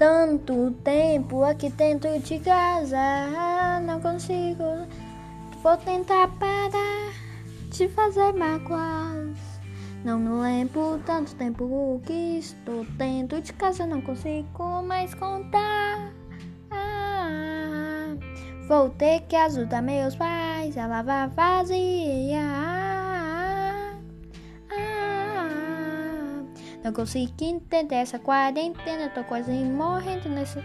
tanto tempo aqui dentro de casa, não consigo. Vou tentar parar de fazer mágoas. Não me lembro tanto tempo que estou dentro de casa, não consigo mais contar. Ah, vou ter que ajudar meus pais a lavar vazia. Não consigo entender essa quarentena, tô quase morrendo nesse.